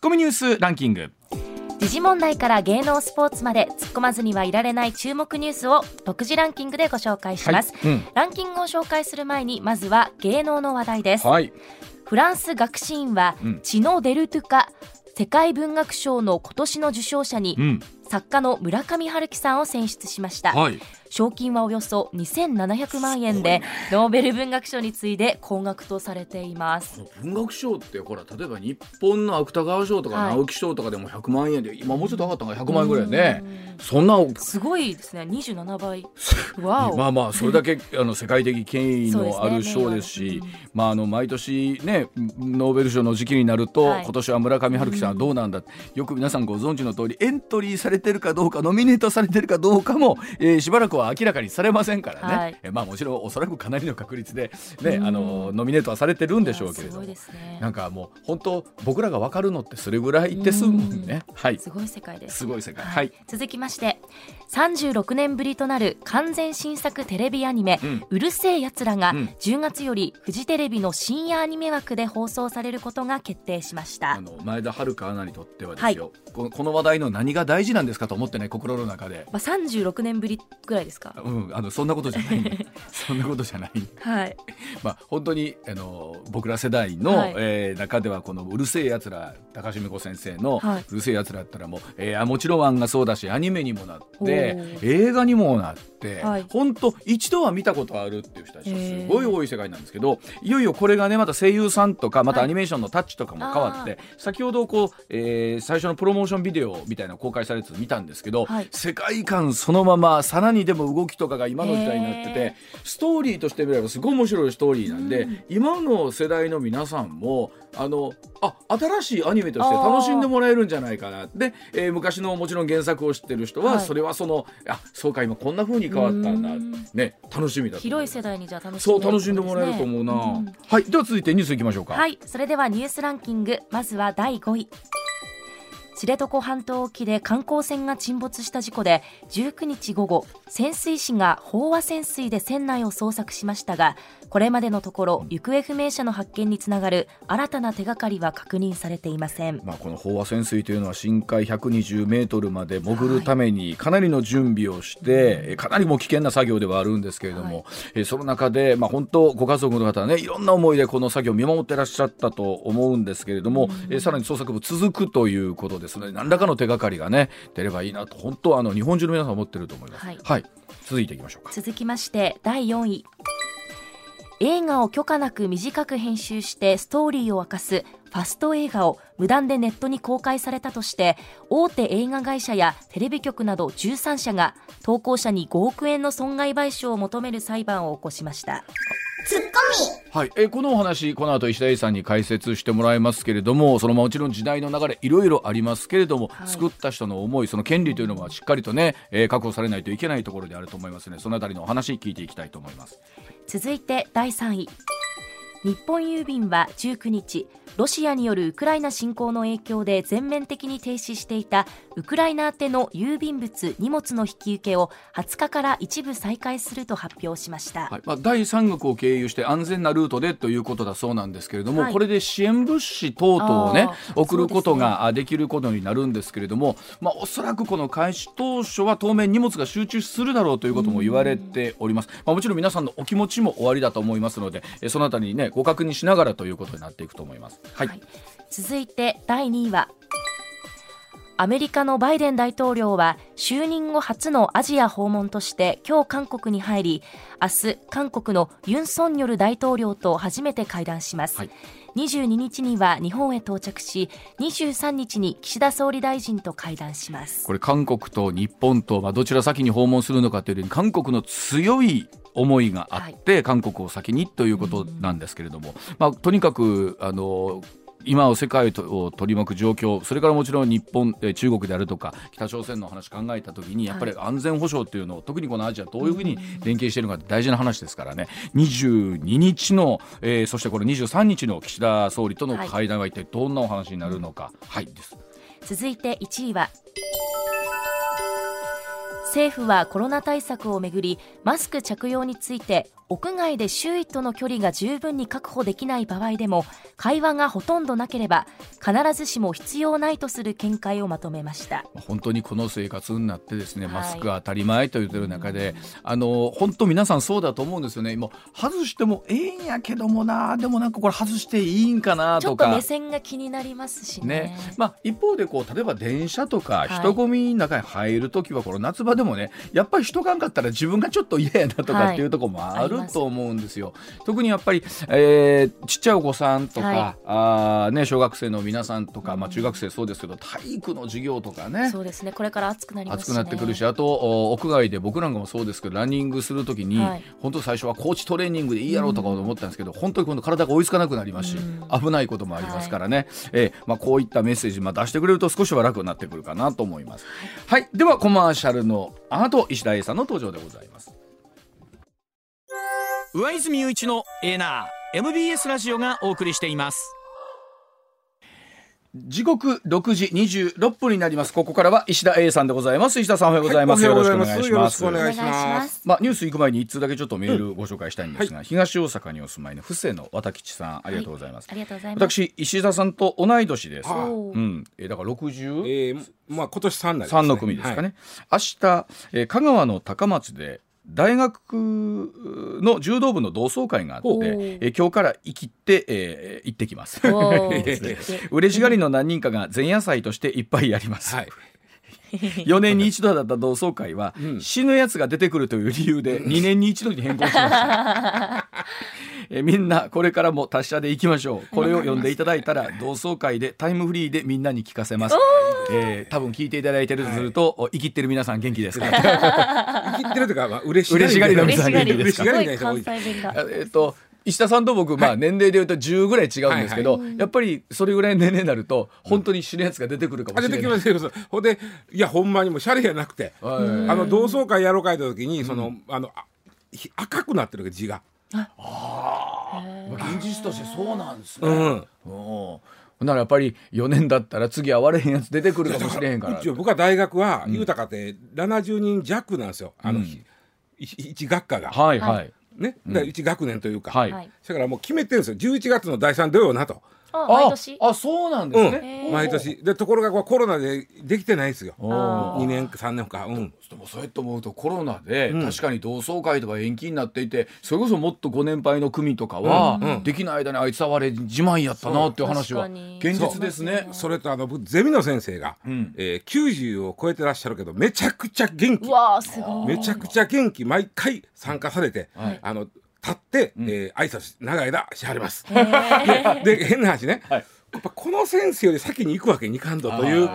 ッコミニュースランキング。時事問題から芸能スポーツまで突っ込まずにはいられない注目ニュースを独自ランキングでご紹介します、はい。うん。ランキングを紹介する前にまずは芸能の話題です、はい。フランス学士院は、うん。チノ・デルトゥカ世界文学賞の今年の受賞者に、うん作家の村上春樹さんを選出しました、はい。賞金はおよそ2700万円で、ノーベル文学賞に次いで高額とされています。文学賞ってほら例えば日本の芥川賞とかはい。直木賞とかでも100万円で今もうちょっと上がったのが100万円ぐらいね。そんなすごいですね。27倍。まあまあそれだけあの世界的権威のある賞ですしまああの毎年ねノーベル賞の時期になると、はい。今年は村上春樹さんはどうなんだ、よく皆さんご存知の通りエントリーされてるかどうかノミネートされてるかどうかも、えーしばらくは明らかにされませんからね、はい。えーまあもちろんおそらくかなりの確率でねうん。あのノミネートはされてるんでしょうけれども。いやすごいですね。なんかもう本当僕らが分かるのってそれぐらいですもんね。はい。すごい世界です。すごい世界。ははい。い。続きまして36年ぶりとなる完全新作テレビアニメ「うん。うるせえやつら」がうん。10月よりフジテレビの深夜アニメ枠で放送されることが決定しました。あの前田遥アナにとってはですよ、このこの話題の何が大事なんですかと思ってね心の中で。まあ、36年ぶりぐらいですか。うん、あのそんなことじゃない、ね、そんなことじゃない、はい。まあ、本当にあの僕ら世代の、はい。えー中ではこの「うるせえやつら」高島子先生のはい「うるせえやつら」ったらもう、えーあもちろん漫画そうだしアニメにもなって映画にもなって、はい。本当一度は見たことあるっていう人たちすごい多い世界なんですけどいよいよこれがねまた声優さんとかまたアニメーションのタッチとかも変わって、先ほどこう、えー最初のプロモーションビデオみたいなの公開されて見たんですけど、はい。世界観そのままさらにでも動きとかが今の時代になっててへストーリーとして見ればすごい面白いストーリーなんで、今の世代の皆さんもあのあ新しいアニメとして楽しんでもらえるんじゃないかなで、えー昔のもちろん原作を知ってる人は、はい。それはそのあそうか今こんな風に変わったんだうん。ね楽しみだ広い世代にじゃあ楽しそう楽しんでもらえると思うな、ん。はいでは続いてニュースいきましょうか。はい。それではニュースランキング。まずは第5位知床半島沖で観光船が沈没した事故で19日午後潜水士が飽和潜水で船内を捜索しましたがこれまでのところ行方不明者の発見につながる新たな手がかりは確認されていません。まあ、この飽和潜水というのは深海120メートルまで潜るためにかなりの準備をして、えかなりもう危険な作業ではあるんですけれども、はい。えその中で、まあ、本当ご家族の方はねいろんな思いでこの作業を見守ってらっしゃったと思うんですけれども、えさらに捜索も続くということですので何らかの手がかりがね出ればいいなと本当あの日本中の皆さん思ってると思います。はい続いていきましょうか。続きまして第4位映画を許可なく短く編集してストーリーを明かすファスト映画を無断でネットに公開されたとして大手映画会社やテレビ局など13社が投稿者に5億円の損害賠償を求める裁判を起こしましたはい、えーこのお話この後石田英さんに解説してもらいますけれどもそのもちろん時代の流れいろいろありますけれども、はい。作った人の思いその権利というのはしっかりとね、えー確保されないといけないところであると思いますね。そのあたりのお話聞いていきたいと思います。続いて第3位。日本郵便は19日ロシアによるウクライナ侵攻の影響で全面的に停止していたウクライナ宛ての郵便物荷物の引き受けを20日から一部再開すると発表しました、はい。まあ、第三国を経由して安全なルートでということだそうなんですけれども、はい。これで支援物資等々をね送ることがあできることになるんですけれども、まあ、おそらくこの開始当初は当面荷物が集中するだろうということも言われております、まあ、もちろん皆さんのお気持ちも終わりだと思いますのでえそのあたりにねご確認しながらということになっていくと思います。はい、はい。続いて第2位はアメリカのバイデン大統領は就任後初のアジア訪問として今日韓国に入り明日韓国のユン・ソンニョル大統領と初めて会談します、はい。22日には日本へ到着し23日に岸田総理大臣と会談します。これ韓国と日本と、まあ、どちら先に訪問するのかというより韓国の強い思いがあって、韓国を先にということなんですけれども、まあ、とにかくあの今を世界を取り巻く状況それからもちろん日本えー中国であるとか北朝鮮の話考えた時にやっぱり安全保障っていうのを特にこのアジアどういうふうに連携しているのかって大事な話ですからね。22日の、えーそしてこれ23日の岸田総理との会談は一体どんなお話になるのか、はい、です。続いて1位は政府はコロナ対策をめぐりマスク着用について屋外で周囲との距離が十分に確保できない場合でも会話がほとんどなければ必ずしも必要ないとする見解をまとめました。本当にこの生活になってですね、マスクが当たり前と言ってる中で、あの本当皆さんそうだと思うんですよね。もう外してもええんやけどもなでもなんかこれ外していいんかなとか。ちょっと目線が気になりますしね。ね。まあ、一方でこう例えば電車とか人混みの中に入る時はこの夏場でもねやっぱり人がんかったら自分がちょっと嫌やなとかっていうところもあると思うんですよ。特にやっぱり、えー、ちっちゃいお子さんとか、はい、あね、小学生の皆さんとか、まあ、中学生そうですけど体育の授業とかねそうですね。これから暑くなります、ね、暑くなってくるしあと屋外で僕なんかもそうですけどランニングするときに、はい、本当最初はコーチトレーニングでいいやろうとか思ったんですけど、うん、本当に今度体が追いつかなくなりますし、うん、危ないこともありますからね、はい、えー、まあ、こういったメッセージ、まあ、出してくれると少しは楽になってくるかなと思います。はい、ではコマーシャルの後石田 A さんの登場でございます。上泉雄一のエナー MBS ラジオがお送りしています。時刻六時二十六分になります。ここからは石田 A さんでございます。石田さんおはようございます、はい、よろしくお願いします。お願いします。まあニュース行く前に一通だけちょっとメールご紹介したいんですが、うんはい、東大阪にお住まいの布施の綿吉さんありがとうございます、はい、ありがとうございます。私石田さんと同い年です。うん。えー、だから六十、えー、まあ今年三、ね、三の組ですかね、明日、えー、香川の高松で大学の柔道部の同窓会があって、え今日から生きて、えー、行ってきます。嬉しがりの何人かが前夜祭としていっぱいやります。はい。4年に一度だった同窓会は、うん、死ぬやつが出てくるという理由で2年に一度に変更しましたえみんなこれからも達者でいきましょう。これを読んでいただいたら同窓会でタイムフリーでみんなに聞かせます、えー、多分聞いていただいてるとすると、はい、生きてる皆さん元気ですか？生きてるとか、まあ、嬉しがりの皆さん元気ですか？えっと石田さんと僕、まあ、年齢でいうと10ぐらい違うんですけど、やっぱりそれぐらいの年齢になると本当に死ぬやつが出てくるかもしれない。出てきますよ。ほんでいやほんまにもうシャレやなくて。あの同窓会やろうかいた時にその、あの赤くなってる字が。ああ現実としてそうなんですね。うん。ならやっぱり4年だったら次会われへんやつ出てくるかもしれへんから。僕は大学は豊かって70人弱なんですよ、あの、うん、一学科が。はいはい。ね、だ1学年というか、はい、だからもう決めてるんですよ。11月の第3土曜なと。あ毎年？あそうなんですね、うん、毎年。でところがコロナでできてないですよ。2年か3年か。うん。でもそうやって思うとコロナで確かに同窓会とか延期になっていてそれこそもっとご年配の組とかは、できない間にあいつはれ自慢やったなっていう話は現実ですね。それとあのゼミの先生が、うん、えー、90を超えてらっしゃるけどめちゃくちゃ元気。わすごい。めちゃくちゃ元気毎回参加されて、はい、あの立って、うん、えー、挨拶長い間しはります。でで変な話ね、はい、やっぱこの先生より先に行くわけにいかんとという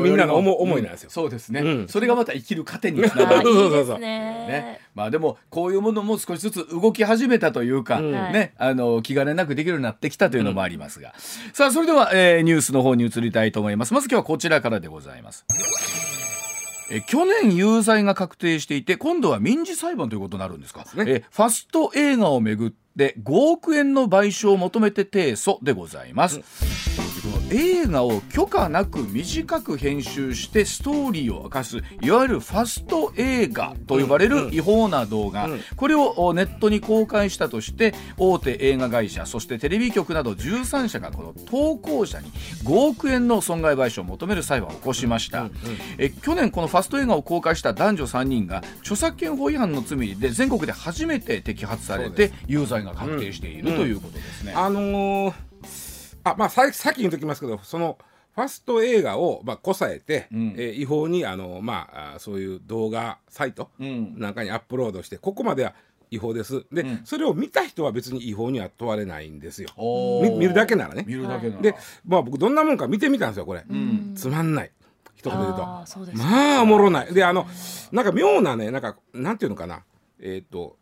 みんなの思思いなんですよ、うん、そうですね、うん、それがまた生きる糧につながる。そうそうそう。ね。まあでもこういうものも少しずつ動き始めたというか、うん、ね。あの気兼ねなくできるようになってきたというのもありますが、さあそれでは、えー、ニュースの方に移りたいと思います。まず今日はこちらからでございますえ去年有罪が確定していて今度は民事裁判ということになるんですか、ね、えファスト映画をめぐって5億円の賠償を求めて提訴でございます、うん映画を許可なく短く編集してストーリーを明かすいわゆるファスト映画と呼ばれる違法な動画、これをネットに公開したとして大手映画会社そしてテレビ局など13社がこの投稿者に5億円の損害賠償を求める裁判を起こしました、え去年このファスト映画を公開した男女3人が著作権法違反の罪で全国で初めて摘発されて有罪が確定しているということですね。あのーあまあささっき言っときますけどそのファスト映画を、まあ、こさえて、うん、えー、違法にあの、まあ、そういう動画サイトなんかにアップロードして、うん、ここまでは違法です。で、うん、それを見た人は別に違法には問われないんですよ。見るだけならね。見るだけで、まあ、僕どんなもんか見てみたんですよこれ、うん、つまんない。一言で言うと。まあおもろない。であのなんか妙なねなんかなんていうのかな。えっ、ー、と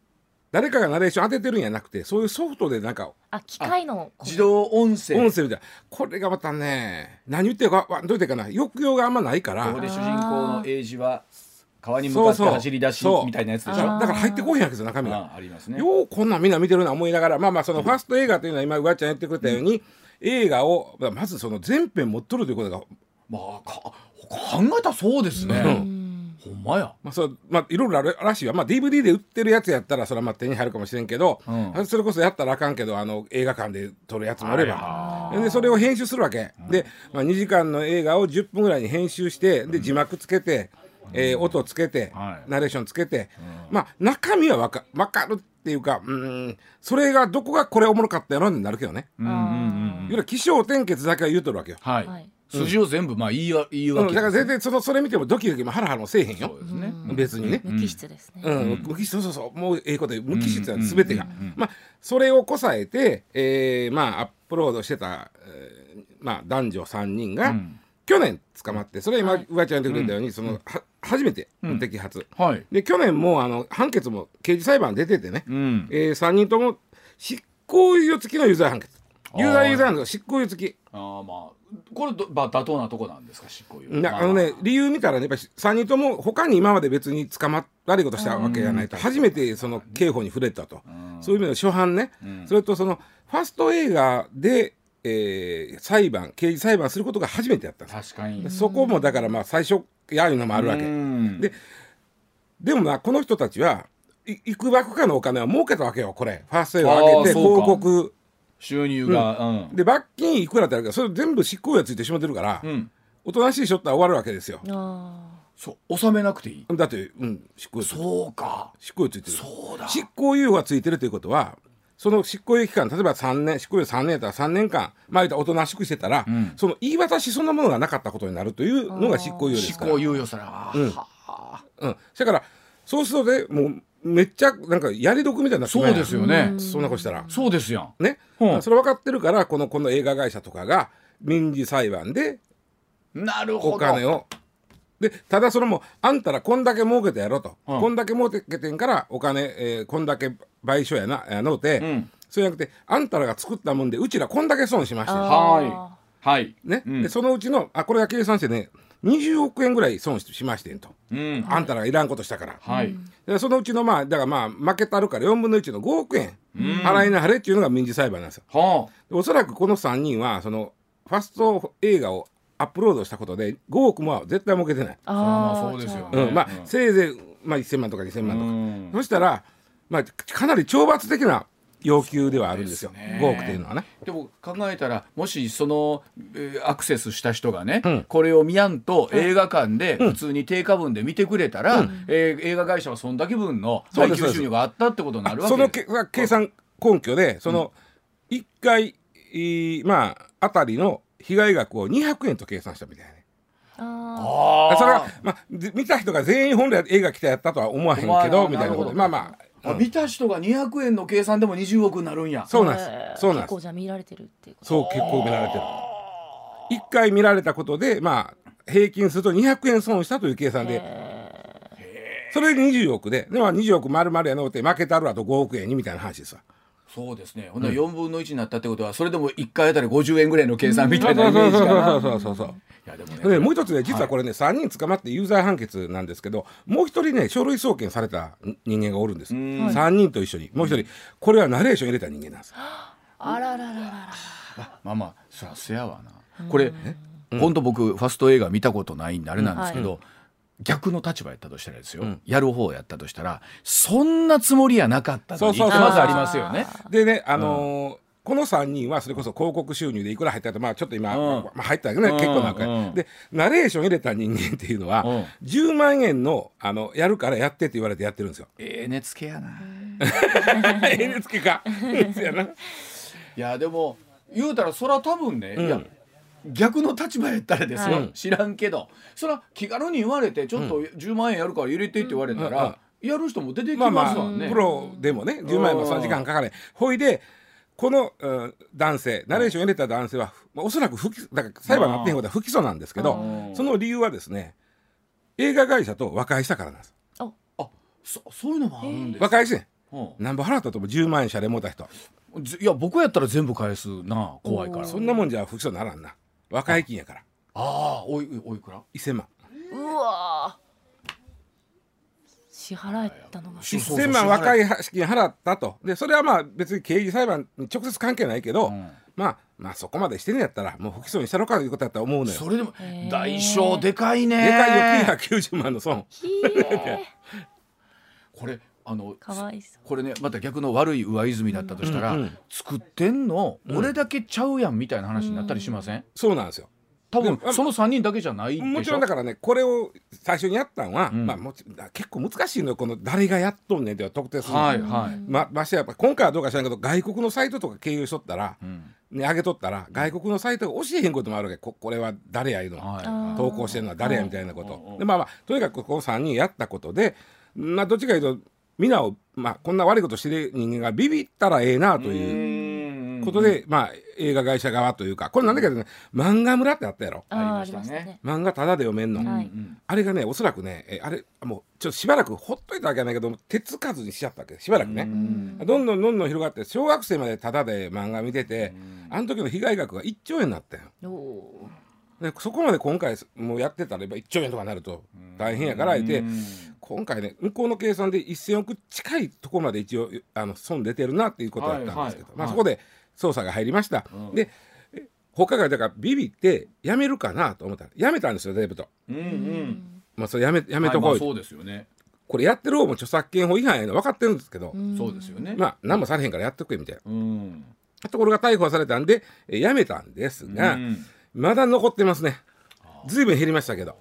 誰かがナレーション当ててるんじゃなくてそういうソフトでなんかあ機械の自動音声。音声みたいな。これがまたね何言ってるかどう言ってかな。抑揚があんまないから。ここで主人公の英字は川に向かって走り出しみたいなやつでしょ？だから入ってこへんわけですよ中身が。ありますね。ようこんなんみんな見てるな思いながらまあまあそのファースト映画というのは今うわちゃん言ってくれたように、うん、映画をまずその全編持っとるということがまあか考えたらそうですね、うんほんまや。まあそうまあ、いろいろあるらしいわ、まあ、DVD で売ってるやつやったらそれはまあ手に入るかもしれんけど、うん。それこそやったらあかんけどあの映画館で撮るやつもあれば、はでそれを編集するわけ、で、まあ、2時間の映画を10分ぐらいに編集してで字幕つけて、えー音つけて、はい。ナレーションつけて、まあ中身はわかわかるっていうかうんそれがどこがこれおもろかったやろになるけどね、うんうんうんいわゆる起承転結だけは言うとるわけよ。はい、はい筋を全部まあ言いわ言いうん、訳だから全然そのそれ見てもドキドキもハラハラもせえへんよ。そうですね、別にね。無機質ですね、うん、無機質そうそうそう。もうええこと言う無機質なん。です全てが、まあそれをこさえて、えーまあアップロードしてた、えーまあ男女3人が、ん。去年捕まってそれは今、はい。上ちゃん言ってくれたように、そのは初めての摘発、はい。で去年もあの判決も刑事裁判出ててね、うん。えー、3人とも執行猶予付きの有罪判決。有罪有罪なんです執行猶予付き。ああまあこれど、まあ、妥当なとこなんですか執行猶予。あのね理由見たらねやっぱり3人とも他に今まで別に捕まっ悪いことしたわけじゃないと。初めてその刑法に触れたと、そういう意味での初犯ね、それとそのファスト映画で、えー裁判刑事裁判することが初めてやったんです。確かに。そこもだからまあ最初やいうのもあるわけ。うん。ででもなこの人たちはい幾ばくかのお金は儲けたわけよこれ。ファースト映画上げて広告収入がうん、で罰金いくらってあるからそれ全部執行猶予ついてしまってるから、うん。おとなしいしょったら終わるわけですよ。あそう納めなくていい。だって、うん、執行猶予そうか。執行猶予ついてる。そうだ。執行猶予がついてるということはその執行猶予期間例えば3年執行猶予3年やったら3年間まあ言ったらおとなしくしてたら、その言い渡しそんなものがなかったことになるというのが執行猶予ですから。執行猶予さら、うん。はあうん、だからそうするとねもうめっちゃなんかやり得みたいにな。ってそうですよね、そんなことしたら。そうですやん。ね、うん。それ分かってるからこのこの映画会社とかが民事裁判でなるほど。お金を。でただそれもあんたらこんだけ儲けてやろと、うん。こんだけ儲けてんからお金、えーこんだけ賠償やなやのうて、ん。そうじゃなくてあんたらが作ったもんでうちらこんだけ損しました。よはい。はい。ね、うん。でそのうちのあこれが計算してね20億円ぐらい損ししましてんと、うん。あんたらがいらんことしたから、はい、でそのうちのまあだからまあ負けたるから4分の1の5億円払いなはれっていうのが民事裁判なんですよ。おそらくこの3人はそのファスト映画をアップロードしたことで5億も絶対儲けてない、あそうですよね。うん。まあうん。せいぜい、まあ、1000万とか2000万とか、うん。そしたら、まあ、かなり懲罰的な要求ではあるんですよ。ですね。5億っていうのはね。でも考えたらもしその、えーアクセスした人がね、ん。これを見やんと映画館で普通に定価分で見てくれたら、えー映画会社はそんだけ分の配給収入があったってことになるわそのけですけ計算根拠でその1回、えーまああたりの被害額を200円と計算したみたいなね。ああそれは、まあ、ぜ見た人が全員本来映画来たやったとは思わへんけどみたいなこと。でまあまあ、あ見た人が200円の計算でも20億になるんや。そうなんです、そうなんです。結構じゃあ見られてるっていうこと。そう結構見られてる。1回見られたことでまあ平均すると200円損したという計算で。それで20億で。で、まあ、20億丸々やのうて負けたるあと5億円にみたいな話ですわ。そうですね。ほんなら4分の1になったってことはそれでも1回あたり50円ぐらいの計算みたそいうなイメージかな。そうそうそうそうそうそういやでもね。でもう一つね実はこれね、3人捕まって有罪判決なんですけどもう一人ね書類送検された人間がおるんです。3人と一緒に。もう一人。これはナレーション入れた人間なんです。あららららら。まあまあそりゃせやわな。これ本当僕ファスト映画見たことないんであれなんですけど、逆の立場やったとしたらですよ、やる方やったとしたらそんなつもりやなかったとそうそうそうまずありますよね。でねあのーこの3人はそれこそ広告収入でいくら入ったかまあちょっと今、うん。まあ、入ったけどね、うん。結構なんか、うん。でナレーション入れた人間っていうのは、うん。10万円のあのやるからやってって言われてやってるんですよ。ええ値付けやな。NHK か。そうやな。いやでも言うたらそら多分ね、いや逆の立場やったらですよ、はい知らんけど。そら気軽に言われてちょっと10万円やるから入れてって言われたら、やる人も出てきまあますわね。まあプロでもね10万円も3時間かかれ。ほいでこの、うん男性ナレーション入れた男性は、まあ、おそらく不起だから裁判になってへんことは不起訴なんですけどうんその理由はですね映画会社と和解したからなんです。あ。そそういうのもあるんです和解してん。うん。何ぼ払ったとも10万円謝礼もうた人。ずいや僕やったら全部返すな怖いから。そんなもんじゃ不起訴ならんな。和解金やから。ああおいおいくら？う1000万。わー支払えたのが。そうそう1000万和解金払ったと。でそれはまあ別に刑事裁判に直接関係ないけど、ん。まあまあそこまでしてんやったらもう不起訴にしたのかということだと思うのよそれでも代償でかいね。でかいよ。990万の損。これあのかわいそう。これねまた逆の悪い上泉だったとしたら、うんうん作ってんの、うん俺だけちゃうやんみたいな話になったりしません、そうなんですよ多分その3人だけじゃないでしょ？もちろんだからねこれを最初にやったんは、うん。まあもち結構難しいのよこの誰がやっとんねんって特定するの。はいはい、まましてやっぱ今回はどうか知らんけど外国のサイトとか経由しとったら、うん。ね、上げとったら外国のサイトが教えへんこともあるわけ。ここれは誰やいうの、はい。投稿してるのは誰やみたいなこはい。とでまあまあとにかくこの3人やったことでまあどっちかというと皆を、まあ、こんな悪いことしてる人間がビビったらええなということで、まあ映画会社側というかこれなんだけどね漫画村ってあったやろ。あーあありましたたね。漫画タダで読めんの、はいうんあれがねおそらくねえあれもうちょっとしばらくほっといたわけじゃないけど手つかずにしちゃったわけしばらくね、うんどんどんどんどん広がって小学生までタダで漫画見てて、あの時の被害額が1兆円になったよおでそこまで今回もうやってたらやっぱ1兆円とかなると大変やから言って今回ね向こうの計算で1000億近いところまで一応あの損出てるなっていうことだったんですけど、まあ、はいはい。はいそこで捜査が入りました、うん。でえ他がだからビビって辞めるかなと思った。ら辞めたんですよデブと。うんうーん。まあ、それやめやめとこう、はいまあそうですよね、これやってる方も著作権法違反やの分かってるんですけど、ん。そうですよね、まあ何もされへんからやっとくれみたいうん。なところが逮捕されたんでえ辞めたんですが、うん。まだ残ってますね。ずいぶん減りましたけど。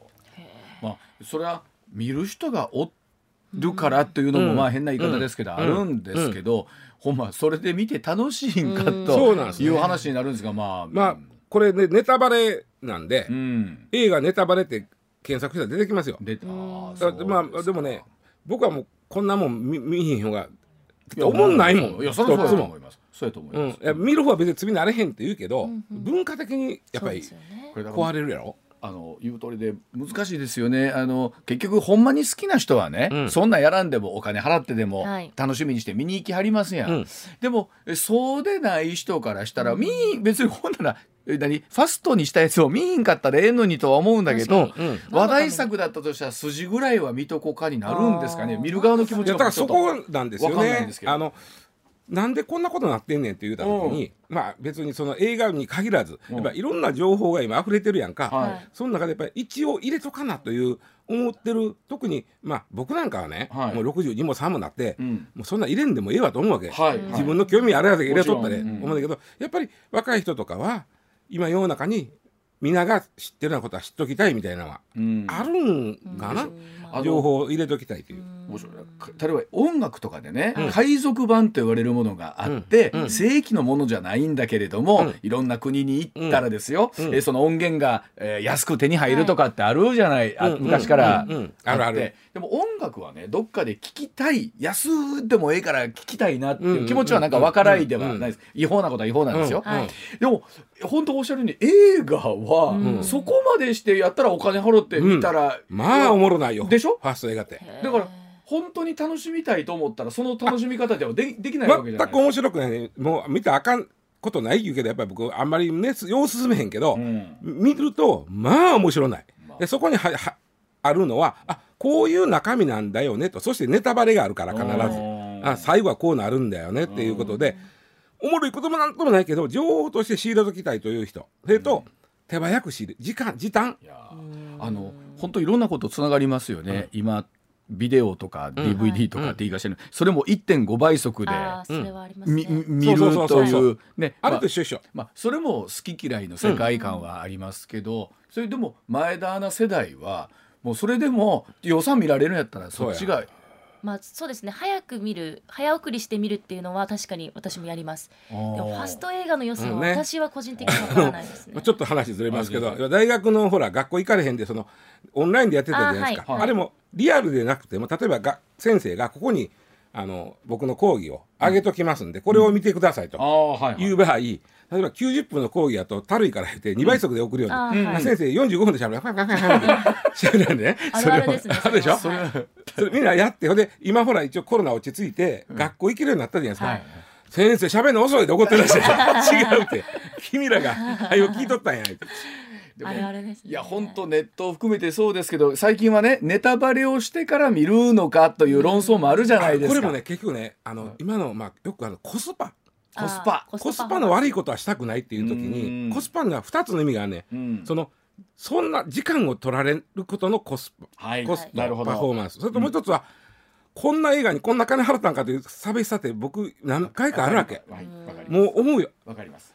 まあそれは見る人がおるからっていうのもうん。まあ変な言い方ですけど、うん。あるんですけど、ほんまそれで見て楽しいんかうん。そうなんですね。という話になるんですがまあまあこれねネタバレなんで、うん。映画ネタバレって検索したら出てきますよ。出た。うん。あだからまあでもね僕はもうこんなもん見見ひん方がいや思んないもんいやそれはそう思います。そうやと思いうん、ます、いや見る方は別に罪になれへんって言うけど、うんうん。文化的にやっぱり壊れるやろあの言う通りで難しいですよね。あの結局ほんまに好きな人はね、うん。そんなんやらんでもお金払ってでもはい。楽しみにして見に行きはりますやん、うん。でもえそうでない人からしたら、見い別にほんならえ何？ファストにしたやつを見いんかったらええのにとは思うんだけどうん。話題作だったとしたら筋ぐらいは見とこうかになるんですかね。見る側の気持ちいやだからそこなんですよわかんないんねですけど。あのなんでこんなことなってんねんって言うた時に、まあ別にその映画に限らず、うん。やっぱいろんな情報が今溢れてるやんか、はい。その中でやっぱり一応入れとかなという思ってる特にまあ僕なんかはね、はい。もう62も3もなって、うん。もうそんな入れんでもええわと思うわけ、はい。自分の興味あるやつ入れとったで、思うんだけどやっぱり若い人とかは今世の中に皆が知ってるようなことは知っときたいみたいなのはうん。あるんかな、あの情報を入れときたいという。面白い。例えば音楽とかでね、うん。海賊版と言われるものがあって、うん。うん。正規のものじゃないんだけれども、うん。いろんな国に行ったらですよ、うん。えーその音源が、えー安く手に入るとかってあるじゃない、あうん。昔から。あってあるある。でも音楽はねどっかで聴きたい安でもええから聴きたいなっていう気持ちはなんか分からいではないです、違法なことは違法なんですよ、うん。はい。でも本当おっしゃるように映画は、うん。そこまでしてやったらお金払って見たら、まあおもろないよ。でしょ？ファースト映画ってだから本当に楽しみたいと思ったらその楽しみ方ではでできないわけじゃない全く面白くない。ねもう見たらあかんことない言うけどやっぱり僕あんまりね様子進めへんけど、うん。見るとまあ面白ない、まあ。でそこにははあるのはあこういう中身なんだよねと。そしてネタバレがあるから必ず。うん。あ最後はこうなるんだよねっていうことでおもろいこともなんともないけど情報として仕入れときたいという人。それと、手早く仕入れ時間時短。いやあの本当いろんなことつながりますよね、今ビデオとか DVD とかって言い方してる、それも1.5倍速であーそれはありますみね。見るといそうね。あれまと一緒一緒、まあ、それも好き嫌いの世界観はありますけど、それでも前田アナ世代はもうそれでも予算見られるんやったらそっちがまあそうですね。早く見る早送りして見るっていうのは確かに私もやります。でもファスト映画の良さはうんね。私は個人的にわからないですね。まあ。ちょっと話ずれますけあど大学のほら学校行かれへんでそのオンラインでやってたじゃないですか。あ,、あはい。れもリアルでなくても例えばが先生がここにあの僕の講義を上げときますんで、これを見てくださいとああはい、はい。いう場合、例えば90分の講義だとたるいから言って2倍速で送るように、あーはい先生45分でしゃべるファンファンファンファしゃべるんでねあるあるですね。あるでしょそれみんなやってほんで今ほら一応コロナ落ち着いて、学校行けるようになったじゃないですか、はい先生しゃべるの遅いで怒ってらっしゃる違うって君らが「はよ聞いとったんや」あれあれですね。いや本当ネットを含めてそうですけど最近はねネタバレをしてから見るのかという論争もあるじゃないですか。これもね結局ねあの、今の、まあ、よくあのコスパコスパ。コスパの悪いことはしたくないっていう時にコスパには2つの意味がね、うん、そのそんな時間を取られることのコスパ、はい、コスパ、パフォーマンス。それともう一つは、うん、こんな映画にこんな金払ったんかという差別さって僕何回かあるわけ、もう思うよ。わかります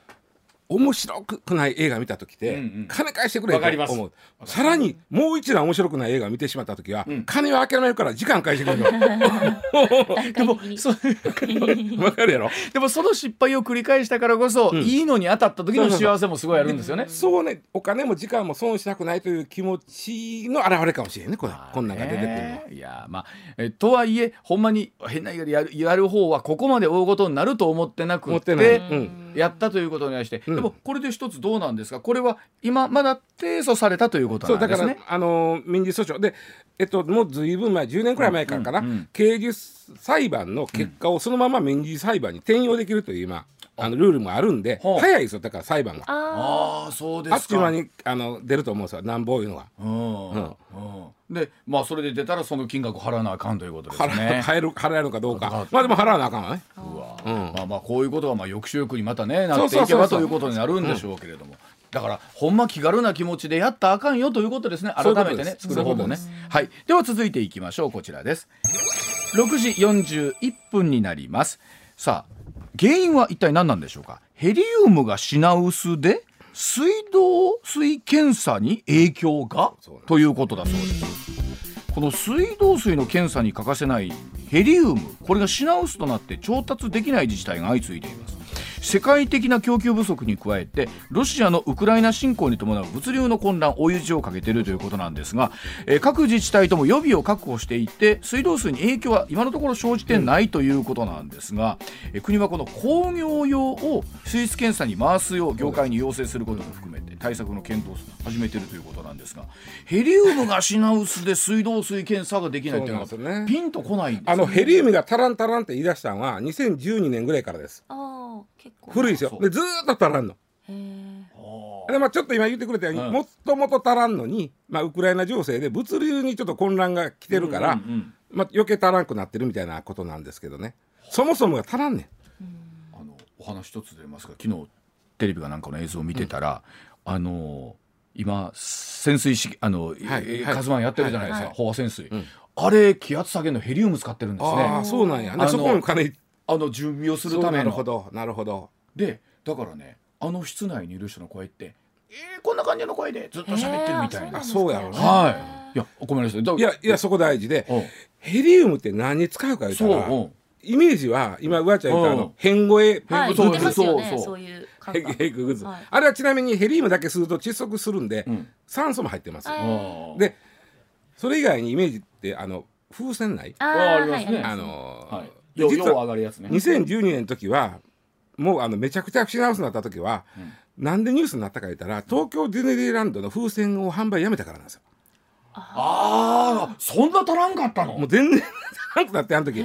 面白くない映画見た時って、うんうん、金返してくれと思う。さらにもう一段面白くない映画見てしまった時は、うん、金は諦めるから時間返してくれるで もそ わかるやろ。でもその失敗を繰り返したからこそ、うん、いいのに当たった時の幸せもすごいあるんですよね。そうねお金も時間も損したくないという気持ちの表れかもしれんねこれ。こんなんが出てくるのいやまあえとはいえほんまに変なやるやる方はここまで大事になると思ってなくて、うん、やったということに対して、でもこれで一つどうなんですか？これは今まだ提訴されたということなんですね。あの民事訴訟。で、えっと、もうずいぶん前10年くらい前からかな、うんうんうん、刑事裁判の結果をそのまま民事裁判に転用できるという今あのルールもあるんで、早いですよ。だから裁判が。ああそうですか。あっちゅう間にあの出ると思うんですよ。なんぼいうのは。うんうん。でまあそれで出たらその金額払わなあかんということですね。払える払えるかどうか。まあでも払わなあかんわね。うわ、うん、まあまあこういうことがまあ抑止力にまたねなっていけばということになるんでしょうけれども。だからほんま気軽な気持ちでやったらあかんよということですね。改めてね作る方もね。はい。では続いていきましょう。こちらです。6時41分になります。さあ原因は一体何なんでしょうか？ヘリウムが品薄で水道水検査に影響が？ということだそうです。この水道水の検査に欠かせないヘリウムこれが品薄となって調達できない自治体が相次いでいます世界的な供給不足に加えてロシアのウクライナ侵攻に伴う物流の混乱追い打ちをかけているということなんですが、えー、各自治体とも予備を確保していて水道水に影響は今のところ生じてないということなんですが、えー、国はこの工業用を水質検査に回すよう業界に要請することも含めて対策の検討を始めているということなんですがヘリウムが品薄で水道水検査ができないというのは、ね、ピンとこないね、あのヘリウムがタランタランって言い出したのは2012年ぐらいからです。古いですよ。でずっと足らんの。でまあ、ちょっと今言ってくれたように、もっともと足らんのに、まあ、ウクライナ情勢で物流にちょっと混乱が来てるから、うんうんうん、まあ、余計足らんくなってるみたいなことなんですけどね。そもそもが足らんねん。あのお話一つ出ますが昨日テレビがなんかの映像を見てたら、うん、あの今潜水式あの、はい、カズワンやってるじゃないですか、はい、飽和潜水、うん、あれ気圧下げのヘリウム使ってるんですね。あそうなんや、ね、そこも金あの準備をするための。なるほど。なるほど。でだからねあの室内にいる人の声ってえー、こんな感じの声でずっと喋ってるみたいな、そうやろうねはい。いやごめんなさいいやいやそこ大事でヘリウムって何に使うか言ったらイメージは今うわちゃん言ったあの変声。はい。そうそうそう。いうヘググズ、あれはちなみにヘリウムだけすると窒息するんで、酸素も入ってます、でそれ以外にイメージってあの風船ないあありますねあのはい実は上がるやつね。2012年の時はもうあのめちゃくちゃ品薄になった時は、うん、なんでニュースになったか言ったら東京ディズニーランドの風船を販売やめたからなんですよ。ああそんな足らんかったの？もう全然足らんくなってあの時。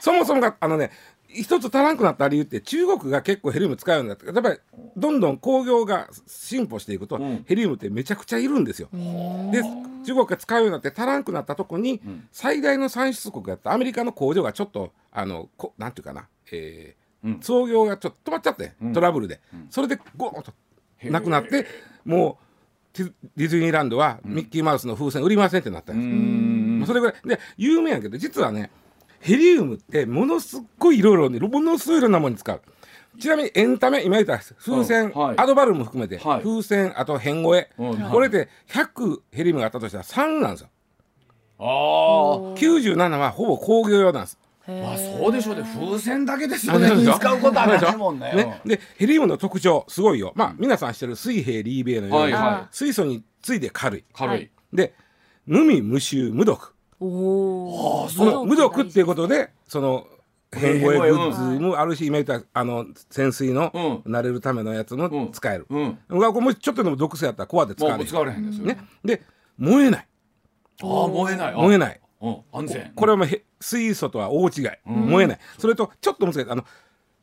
そもそもがあのね一つ足らんくなった理由って中国が結構ヘリウム使うようになってやっぱりどんどん工業が進歩していくと、うん、ヘリウムってめちゃくちゃいるんですよ。で中国が使うようになって足らんくなったとこに、うん、最大の産出国やったアメリカの工場がちょっとあのこなんていうかな、えー、うん、創業がちょっと止まっちゃって、トラブルで、それでゴーンとなくなってもうディズニーランドはミッキーマウスの風船売りませんってなったんです。それぐらい。で有名やけど実はねヘリウムってものすごいいろいろねものすごいいろんなものに使う。ちなみにエンタメ今言った風船、はい、アドバルーンも含めて、はい、風船あと変声、はい、これで100ヘリウムがあったとしたら3なんですよ。あ97はほぼ工業用なんです。まあそうでしょうね。風船だけですよね。使うことはないもんね。ね。でヘリウムの特徴すごいよ。まあ皆さん知ってる水平リーベイのように、はいはい、水素について軽い。軽い。で無味無臭無毒おその無毒っていうことでその変声グッズもあるし、今言ったあの潜水の慣れるためのやつも使える、うん。うん、もちょっとでも毒性やったらコアで使われへんですよね。で燃えない。ああ燃えない。燃えない。安全。これはもう水素とは大違い、燃えない。それとちょっと難しい。あの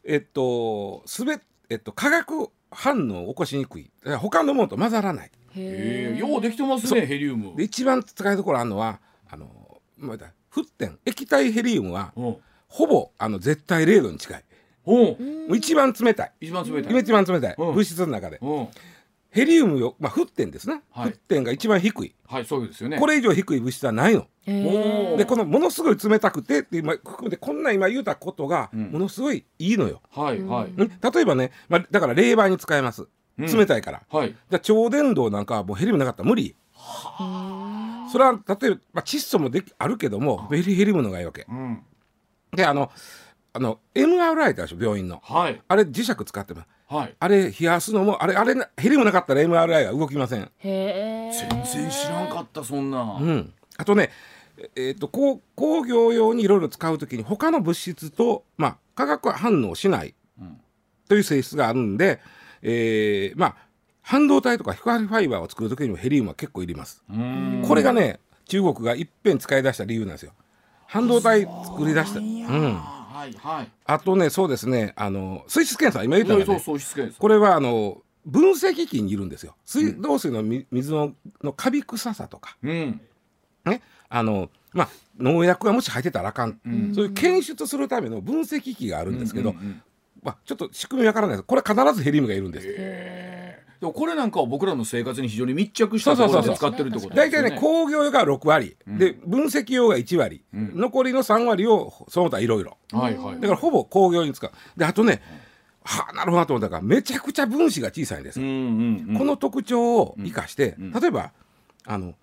えっとすべえっと化学反応を起こしにくい。他のものと混ざらない。へえようできてますねヘリウム。で一番使いどころあるのはあのまだ沸点液体ヘリウムは、ほぼあの絶対0度に近い。一番冷たい。一番冷たい。一番冷たい。うん。物質の中で。うん。ヘリウムよ、まあ、沸点ですね、はい。沸点が一番低い。はいそうですよね。これ以上低い物質はないの。でこのものすごい冷たくてって今含めてこんな今言うたことがうん。ものすごいいいのよ。はいはい。ん。例えばね、まあ、だから冷媒に使えます。うん。冷たいから。はい。じゃあ超電導なんかはもうヘリウムなかったら無理。それは例えば、まあ、窒素もできあるけどもヘリヘリウムのがいいわけ。うん。であのあの MRI ってあるでしょ病院の。はい。あれ磁石使ってます。はい。あれ冷やすのもあれあれヘリウムなかったら MRI は動きません。へえ。全然知らんかったそんな。うん、あとね、えー、と工工業用にいろいろ使うときに他の物質と、まあ、化学反応しないうん。という性質があるんで、えーまあ、半導体とか光ファイバーを作るときにもヘリウムは結構いります。うん。これがね中国がいっぺん使い出した理由なんですよ。半導体作り出した。うん、はいはい。あとねそうですねあの水質検査今言ったら、そうね、これはあの分析機にいるんですよ。水道水のみ水ののカビ臭さとか。うん。ね、あのまあ農薬がもし入ってたらあかん、ん。そういう検出するための分析機があるんですけど、うんうんうんまあ、ちょっと仕組みわからないです。これ必ずヘリウムがいるんです、これなんかは僕らの生活に非常に密着したところで使ってるってことですよね。大体ね工業用が6割、で分析用が1割、ん。残りの3割をその他いろいろ。はいはいだからほぼ工業に使う。であとね、はあなるほどなと思ったからめちゃくちゃ分子が小さいんです、うんうんうん。この特徴を生かして、ん例えばあの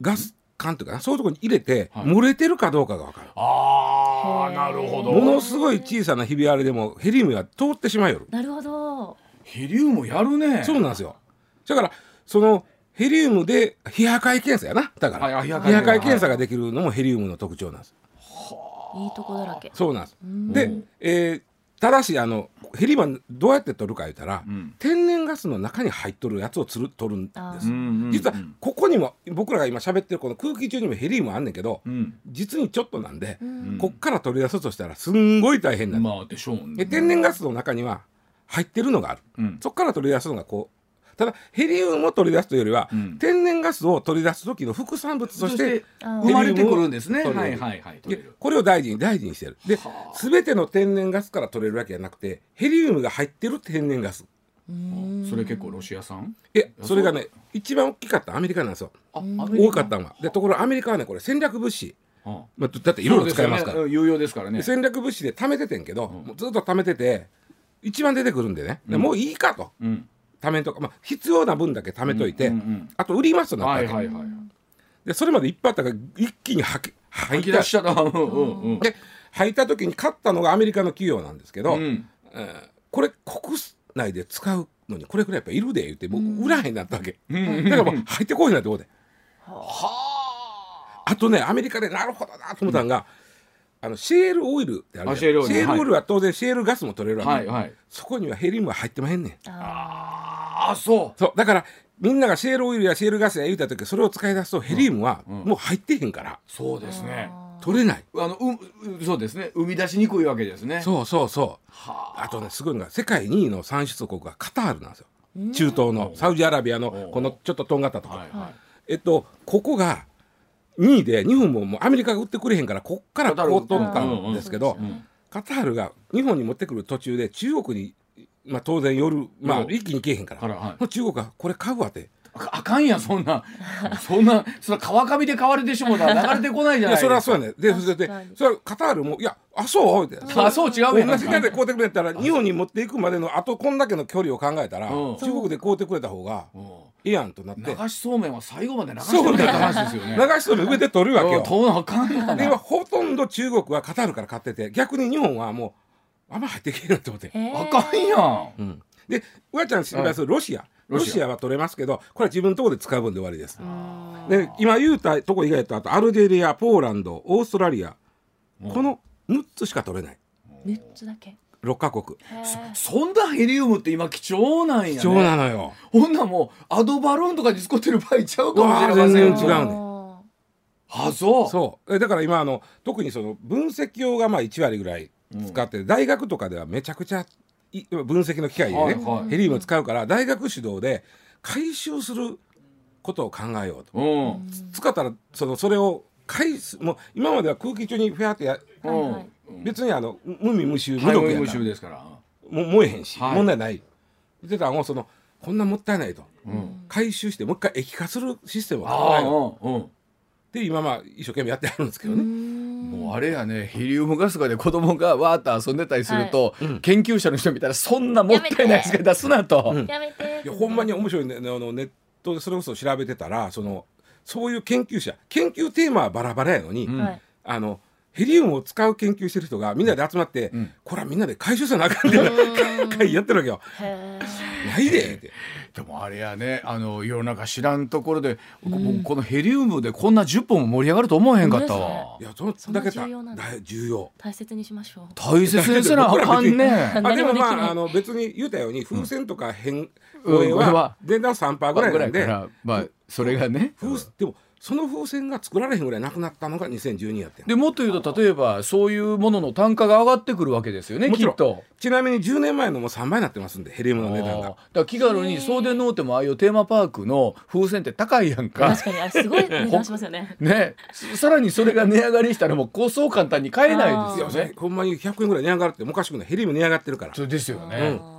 ガス管というかなそういうところに入れて、はい。漏れてるかどうかが分かる。ああなるほど。ものすごい小さなひび割れでもヘリウムが通ってしまいよる。なるほどヘリウムやるね。そうなんですよ。だからそのヘリウムで非破壊検査やな。だから、は非破壊検査。ができるのもヘリウムの特徴なんです。い。いとこだらけ。そうなんです。で、えーただしあのヘリウムはどうやって取るか言ったら、ん。天然ガスの中に入っとるやつをつる取るんです。実はここにも僕らが今喋ってるこの空気中にもヘリウムあんねんけど、うん。実にちょっとなんで、ん。こっから取り出すとしたらすんごい大変なんです。まあでしょうね。で天然ガスの中には入ってるのがある、うん。そこから取り出すのがこうただヘリウムを取り出すというよりは、うん。天然ガスを取り出す時の副産物として生まれてくるんですね。はいはいはい。でるこれを大事に大事にしてる。で全ての天然ガスから取れるわけじゃなくてヘリウムが入ってる天然ガス。それ結構ロシア産？えそれがね一番大きかったアメリカなんですよ。多かったのは。でところがアメリカはねこれ戦略物資、あ。まあ、だっていろいろ使えますから。ね。有用ですからね。で戦略物資で貯めててんけど、もうずっと貯めてて一番出てくるんでね、でもういいかと。うん。貯めんとか、まあ、必要な分だけ貯めといて、うんうんうんあと売りますとなったわけ、はいはいはい。でそれまでいっぱいあったから一気に吐き吐吐きいた出したらうんうん。うんで吐いた時に買ったのがアメリカの企業なんですけど、うん。えーこれ国内で使うのにこれくらいやっぱいるで言ってもう売らへんなったわけ、ん。だからもう入ってこいなってことであとねアメリカでなるほどなと思ったのが、あのシェールオイルってあるじゃん。あシェールオイルシェールオイルは当然シェールガスも取れるわけ、はいはい。そこにはヘリウムは入ってまへんねん。ああそう。そう。だからみんながシェールオイルやシェールガスや言うた時それを使い出すとヘリウムはもう入ってへんから。そうですね。取れない。あのううそうですね。生み出しにくいわけですね。そうそうそう。はあ。とねすごいのが世界2位の産出国がカタールなんですよ。中東のサウジアラビアのこのちょっととんがったとこ、はいはい。えっとここが2位で日本ももうアメリカが売ってくれへんからこっからこう取ったんですけど、カタールが日本に持ってくる途中で中国に、まあ、当然夜、まあ、うん一気に来えへんから、はい。中国がこれ買うわって。ああかんやん そんな。そんなそれ川上で買われてしもうたら流れてこないじゃないそれはそうやねでそれでそれはカタールも「いやあそう?」ってあそう違うやん。同じ値で買うてくれたら日本に持っていくまでのあとこんだけの距離を考えたらうん。中国で買うてくれた方がうんいいやんとなって。流しそうめんは最後まで流してくれ。って話ですよね流しそうめん上で取るわけよ。とうなあかんやで今なほとんど中国はカタールから買ってて。逆に日本はもうあんま入ってけえなって思って。あかんやん。うん。でうわちゃん心配す？るロシア、ロシア。ロシアは取れますけどこれは自分のところで使う分で終わりです。で今言うたとこ以外とあとアルジェリアポーランドオーストラリア。この6つしか取れない。6つだけ6カ国。そんなヘリウムって今貴重なんやね。貴重なのよ。ほんなもうアドバロンとかに使ってる場合ちゃうかもしれません全然違うねああそう。そう。えだから今あの特にその分析用がまあ1割ぐらい使って、大学とかではめちゃくちゃい分析の機械でね、はいはい。ヘリウム使うから大学主導で回収することを考えようと。うん。使ったらそのそれを回数もう今までは空気中にフェアってや、はいはい。別にあの無味無臭無はい毒や無臭ですから。もう燃えへんし、はい。問題ない。言ってたのをそのこんなもったいないと、回収してもう一回液化するシステムを考ああえようで今まあ一生懸命やってあるんですけどね。もうあれやねヘリウムガスとかで子供がわーっと遊んでたりすると、研究者の人見たらそんなもったいない使い出すなと、やめて。いやほんまに面白いね。あのネットでそれこそ調べてたらそのそういう研究者。研究テーマはバラバラやのに、はい。あのヘリウムを使う研究してる人がみんなで集まって、これはみんなで回収せなあかんって会やってるわけよ。ないでって。でもあれやねあの世の中知らんところで、僕このヘリウムでこんな10本も盛り上がると思わへんかったわ。いやそそんなだ。けだ重要なんだ。だ重要。大切にしましょう。大切にせな あかんね。あでもまああの別に言うたように風船とか変うん。はは電弾3パーぐらいなんで、まあそれがね。風でもその風船が作られへんぐらいなくなったのが2012やってん。でもっと言うと例えばそういうものの単価が上がってくるわけですよねもちろん。きっと。ちなみに10年前のもう3倍になってますんでヘリウムの値段が。だから気軽に送電ノーテもああいうテーマパークの風船って高いやんか。確。かにあれすごい値段しますよね。ね、さらにそれが値上がりしたらもうこうそう簡単に買えないですよね。ほんまに100円ぐらい値上がるっておかしくないヘリウム値上がってるから。そうですようねん。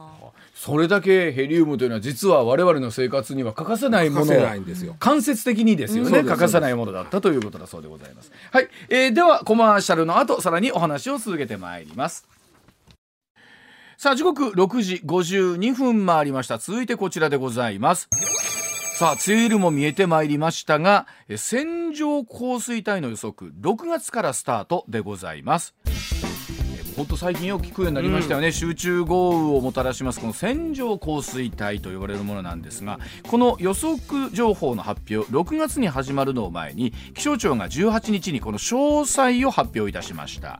それだけヘリウムというのは実は我々の生活には欠かせないもの。ないんですよ。間接的にですよね、欠かせないものだったということだそうでございます。はい、えーではコマーシャルの後さらにお話を続けてまいります。さあ時刻6時52分回りました。続いてこちらでございます。さあ梅雨入りも見えてまいりましたがえ線状降水帯の予測6月からスタートでございます本当最近よく聞くようになりましたよね、集中豪雨をもたらしますこの線状降水帯と呼ばれるものなんですがこの予測情報の発表6月に始まるのを前に気象庁が18日にこの詳細を発表いたしました。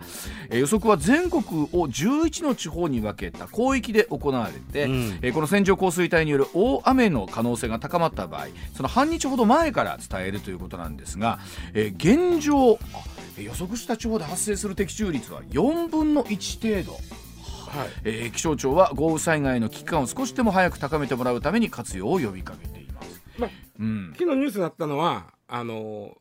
えー予測は全国を11の地方に分けた広域で行われて、うん。えーこの線状降水帯による大雨の可能性が高まった場合その半日ほど前から伝えるということなんですが、えー現状予測した地方で発生する的中率は4分の1程度、はい。えー気象庁は豪雨災害の危機感を少しでも早く高めてもらうために活用を呼びかけています。まあうん。昨日ニュースになったのはあの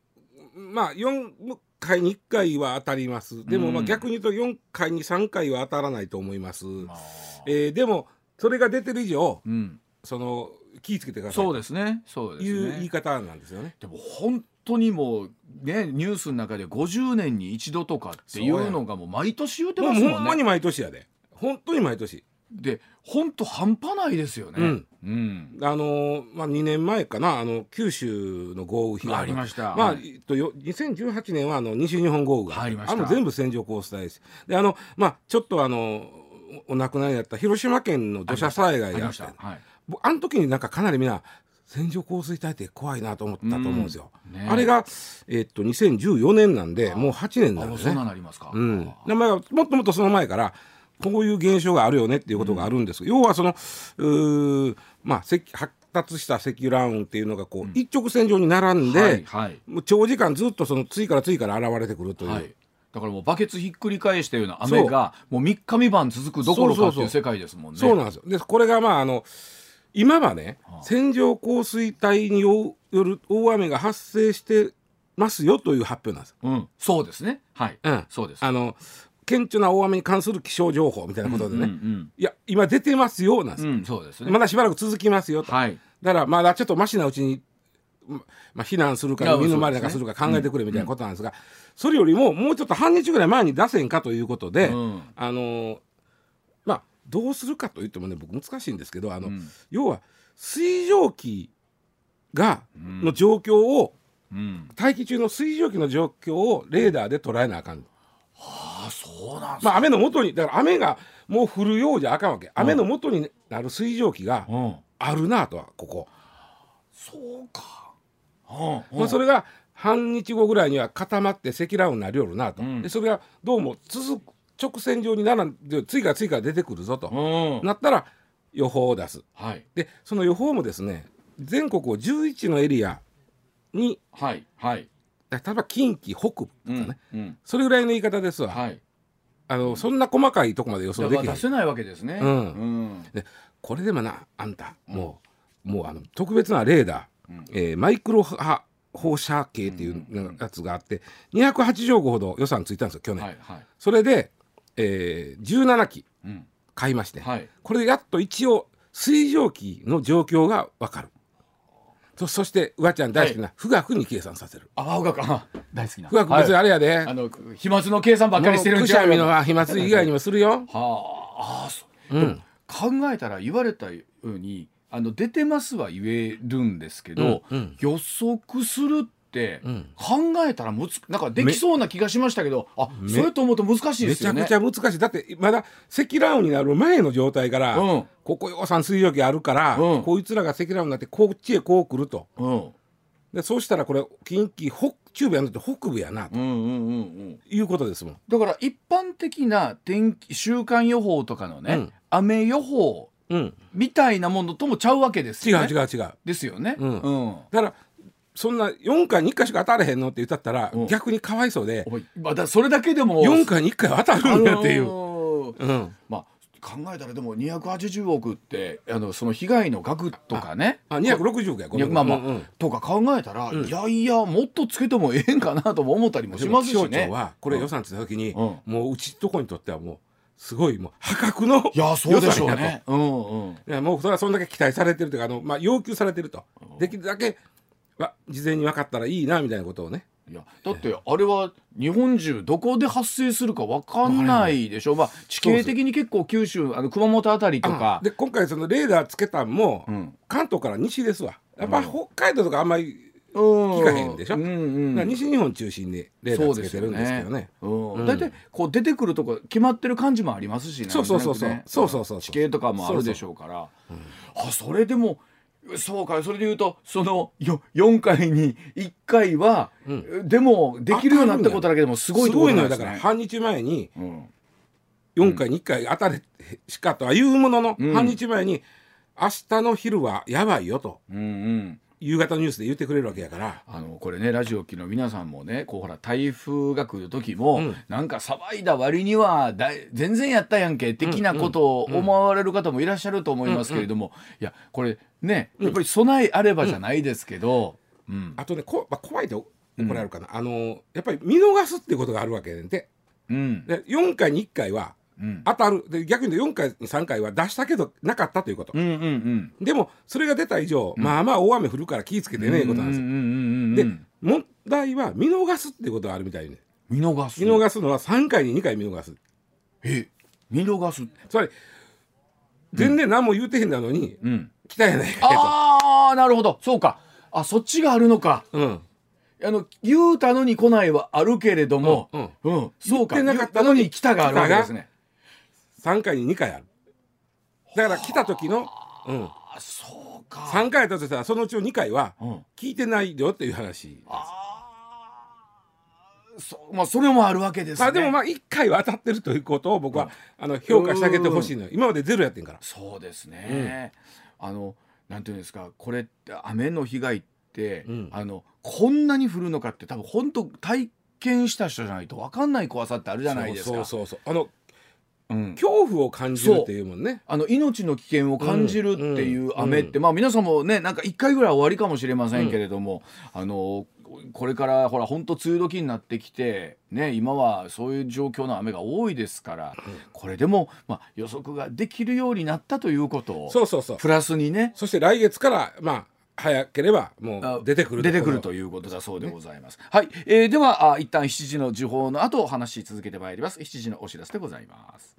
まあ4回に1回は当たります。でもまあうん。逆に言うと4回に3回は当たらないと思います、まあ。えーでもそれが出てる以上うん、その気ぃつけてくださいそうですね。そうというですね。言い方なんですよね。でも本当にもうねニュースの中で50年に一度とかっていうのがもう毎年言ってますもんね。ほんまに毎年やで。本当に毎年。で本当半端ないですよね。うん。うん。あのーまあ、2年前かな。あの九州の豪雨被害ありました。まあ、はい。とよ2018年はあの西日本豪雨が入りました。あの全部線状降水帯です。であのまあちょっとあのおお亡くなりになった広島県の土砂災害ありがあっました。た。はい。僕あの時になんかかなりみんな線状降水帯って怖いなと思ったと思うんですよ、うん。ね。あれが、えっと2014年なんでもう8年なんですねななりますか。うん、名前はもっともっとその前からこういう現象があるよねっていうことがあるんです、要はそのうーまあ積発達した積乱雲っていうのがこう、一直線上に並んで、はいはい。もう長時間ずっとその次から次から現れてくるという、はい。だからもうバケツひっくり返したような雨がもう3日三晩続くどころかっていう世界ですもんね。そうなんですよ。でこれがまああの今はねはあ線状降水帯による大雨が発生してますよという発表なんです。うん、そうですね。はい。うんそうです。あの顕著な大雨に関する気象情報みたいなことでね、うんいや今出てますよなんですうん、うん、そうですね。まだしばらく続きますよと。はい。だからまだちょっとマシなうちに、ままあ、避難するか身の回りなんかするか考えてくれみたいなことなんですが、それよりももうちょっと半日ぐらい前に出せんかということで、うんあのどうするかと言ってもね僕難しいんですけどあの、うん要は水蒸気が、うんの状況をうん。大気中の水蒸気の状況をレーダーで捉えなあかん。ああ、そうなんまあ雨の元にだから雨がもう降るようじゃあかんわけ雨の元になる水蒸気がうん。あるなとはここ。そうか。うん。まあ、それが半日後ぐらいには固まって積乱雲になりよるなと、うんでそれがどうも続く直線上に並んで次から次から出てくるぞと、うん。なったら予報を出すはい。でその予報もですね全国を11のエリアにはい。はい。例えば近畿北部とかうね、ん。うん。それぐらいの言い方ですわ、はい。あのそんな細かいとこまで予想できない出せないわけですね。うんうん。でこれでもなあんたもう,、もうあの特別なレーダー、えーマイクロ波放射系っていうやつがあって280億ほど予算ついたんですよ去年、はいはいそれで、えー、17機うん。買いまして、はい。これでやっと一応水蒸気の状況が分かる。そそしてうわちゃん大好きな富岳に計算させる。ああがか 大好きな。富岳別にあれやで、あの飛沫の計算ばっかりしてるんくちゃうよしゃみの飛沫以外にもするよ、はああそう。うん、考えたら言われたようにあの出てますは言えるんですけど、うんうん。予測する考えたらむつなんかできそうな気がしましたけどあめそれと思うと難しいですよね。めちゃくちゃ難しい。だってまだ積乱雲になる前の状態から、うん。ここ予算水蒸気あるから、うん。こいつらが積乱雲になってこっちへこう来ると。うん。でそうしたらこれ近畿北中部やんのって北部やなと。いうことですもん。だから一般的な天気週間予報とかのね、うん。雨予報うん、みたいなものともちゃうわけです違うよね。違う違う。ですよね。うん。うん。だからそんな4回に1回しか当たれへんのって言ったったら、うん。逆にかわいそうでまだそれだけでも4回に1回は当たるんやっていう。あのーうん、まあ考えたらでも280億ってあのその被害の額とかね。あ260億やごめんまあまあ、うんうん。とか考えたら、うん。いやいやもっとつけてもええんかなとも思ったりもしますしでも気象ね庁。はこれ予算ついた時に、うん。もううちとこにとってはもうすごいもう破格のいやそうでしょう予算やね。うんうん。といやもうそれはそんだけ期待されてるというかあの、まあ、要求されてると。できるだけわ事前に分かったらいいなみたいなことをね。いやだってあれは日本中どこで発生するかわかんないでしょ、まあ、地形的に結構九州あの熊本あたりとか。あで今回そのレーダーつけたんも、うん。関東から西ですわ。やっぱ北海道とかあんまり、聞かへんでしょ。うんうん。西日本中心にレーダーつけてるんですけどね。うん。うん。大体こう出てくるとこ決まってる感じもありますしね。そうそうそうそう。ねそうそうそう地形とかもあるでしょうから。あそれでもそうかそれで言うとそのよ4回に1回は、うでもできるようになったことだけでもすごいといのなんですね。よだから半日前にうん。4回に1回当たれしかとは言うものの、うん。半日前に明日の昼はやばいよと。うんうん夕方ニュースで言ってくれるわけやから。あのこれねラジオ機の皆さんもねこうほら台風が来る時も、うん。なんか騒いだ割にはだい全然やったやんけ的なことを思われる方もいらっしゃると思いますけれども、いやこれねやっぱり備えあればじゃないですけど、うん。あとねこ、まあ、怖いと怒られるかな、あのやっぱり見逃すっていうことがあるわけやねんて。うん。で4回に1回はうん当たる。で逆に言うと4回に3回は出したけどなかったということ、うんうんうん。でもそれが出た以上、まあまあ大雨降るから気ぃつけてねいうことなんですよ、うんうんうんうん。で問題は見逃すっていうことがあるみたいね。見逃す。見逃すのは3回に2回見逃す。え見逃す？つまり全然何も言うてへんなのに、うん。来たやないかやああなるほど。そうか。あそっちがあるのか。と、うん、あの言うたのに来ないはあるけれども、うんうん、そうか。言ってなかったのに言来たがあるわけですね。3回に2回ある。だから来た時の、うん、あそうか。3回やったとしたらそのうちの2回はうん、聞いてないよっていう話。あー。そうまあそれもあるわけですね。まあでもまあ1回は当たってるということを僕は、あの評価してあげてほしいのよ。今までゼロやってんから。そうですね。あのなんていうんですかこれって雨の被害って、うん。あのこんなに降るのかって多分本当体験した人じゃないと分かんない怖さってあるじゃないですか。そうそうそうあのうん恐怖を感じるっていうもんね。あの命の危険を感じるっていう雨って、うん。まあ皆さんもねなんか一回ぐらい終わりかもしれませんけれども、あのこれからほら本当梅雨時になってきてね今はそういう状況の雨が多いですから、これでも、まあ、予測ができるようになったということをそうそうそう。プラスにね。そして来月からまあ早ければもあう出てくる出てくるとういうことだそうでございます。はい、えーではあ一旦7時の時報の後話し続けてまいります。7時のお知らせでございます。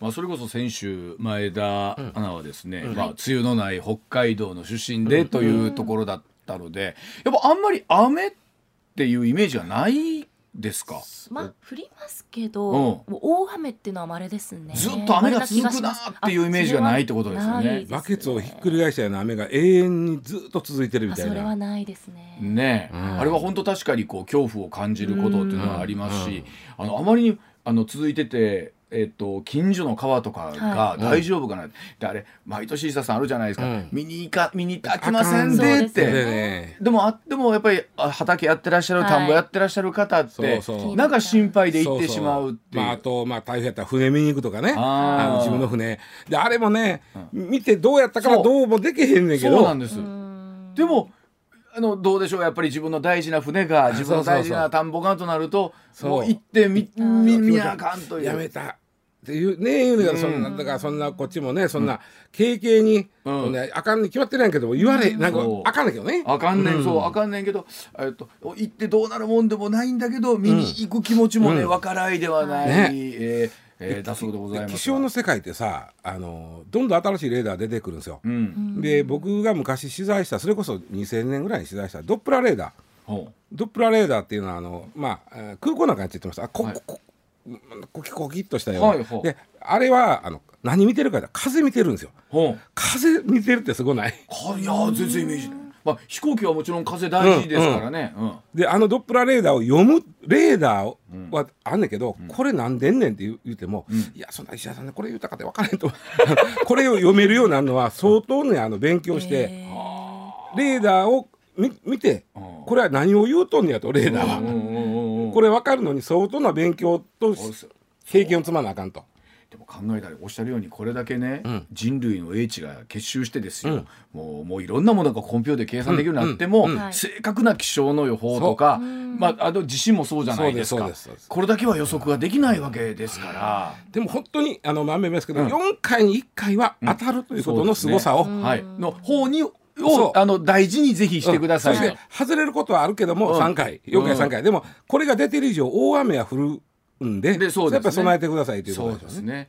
まあ、それこそ先週前田アナはですね、まあ、梅雨のない北海道の出身でというところだったので、やっぱあんまり雨っていうイメージはないですか？まあ降りますけど、うん。大雨っていうのは稀ですね。ずっと雨が続くなっていうイメージがないってことですよね。バケツをひっくり返したような雨が永遠にずっと続いてるみあそれたいなはないですね。ねえ、うん。あれは本当確かにこう恐怖を感じることっていうのはありますし、あのあまりにあの続いてて。えっと、近所の川とかがはい。大丈夫かな、であれ毎年伊佐さんあるじゃないですか、うん。見に行か見に行って飽きませんでって。でね。でもあでもやっぱりあ畑やってらっしゃる、はい。田んぼやってらっしゃる方ってそうそう。なんか心配で行ってしまうっていう。まあ、あと、まあ、台風やったら船見に行くとかね。あの自分の船。であれもね、見てどうやったからどうもできへんねんけど。そうなんです、でもあのどうでしょう。やっぱり自分の大事な船が自分の大事な田んぼがとなるとそうもう行ってみ見見なあかんという。やめたっていうね言うのがそんなだからそんなこっちもねそんな軽々に、うん。ねあかんに決まってないけど言われなんかあかんねんけどね。あかんねん、そうあかんねんけど、えっと、行ってどうなるもんでもないんだけど見に行く気持ちもね、わからいではない、ね。えーえーだそうでございます気象の世界ってさあのどんどん新しいレーダー出てくるんですよ。うん。で僕が昔取材したそれこそ2000年ぐらいに取材したドップラーレーダー。ほドップラーレーダーっていうのはあの、まあ、えー空港なんかについてましたあこ、はい。ここコキコキっとしたような、はいはいであれはあの何見てるかって風見てるんですようほう風見てるってすごないいや全然イメージない、まあ、飛行機はもちろん風大事ですからね、うんであのドップラーレーダーを読むレーダーはあんねんけど、これなんでんねんって言う言うても、いやそんな石田さんねこれ言うたかって分からへんとこれを読めるようになるのは相当ねあの勉強して、レーダーを見て、これは何を言うとんねやとレーダーは、これ分かるのに相当な勉強と経験を積まなあかんと。でも考えたらおっしゃるようにこれだけね、ん。人類の英知が結集してですよ、うん。もうもういろんなものがコンピューターで計算できるようになっても、うん。正確な気象の予報とか、まあ、あの地震もそうじゃないですか。これだけは予測ができないわけですから。でも本当にあのまんべんですけど、うん。4回に1回は当たるということの凄さを、はい、の方にをあの大事にぜひしてください。とそして外れることはあるけども、うん。3回。4回3回、でもこれが出てる以上大雨は降るんででそうですね。やっぱり備えてくださいということ。ですね。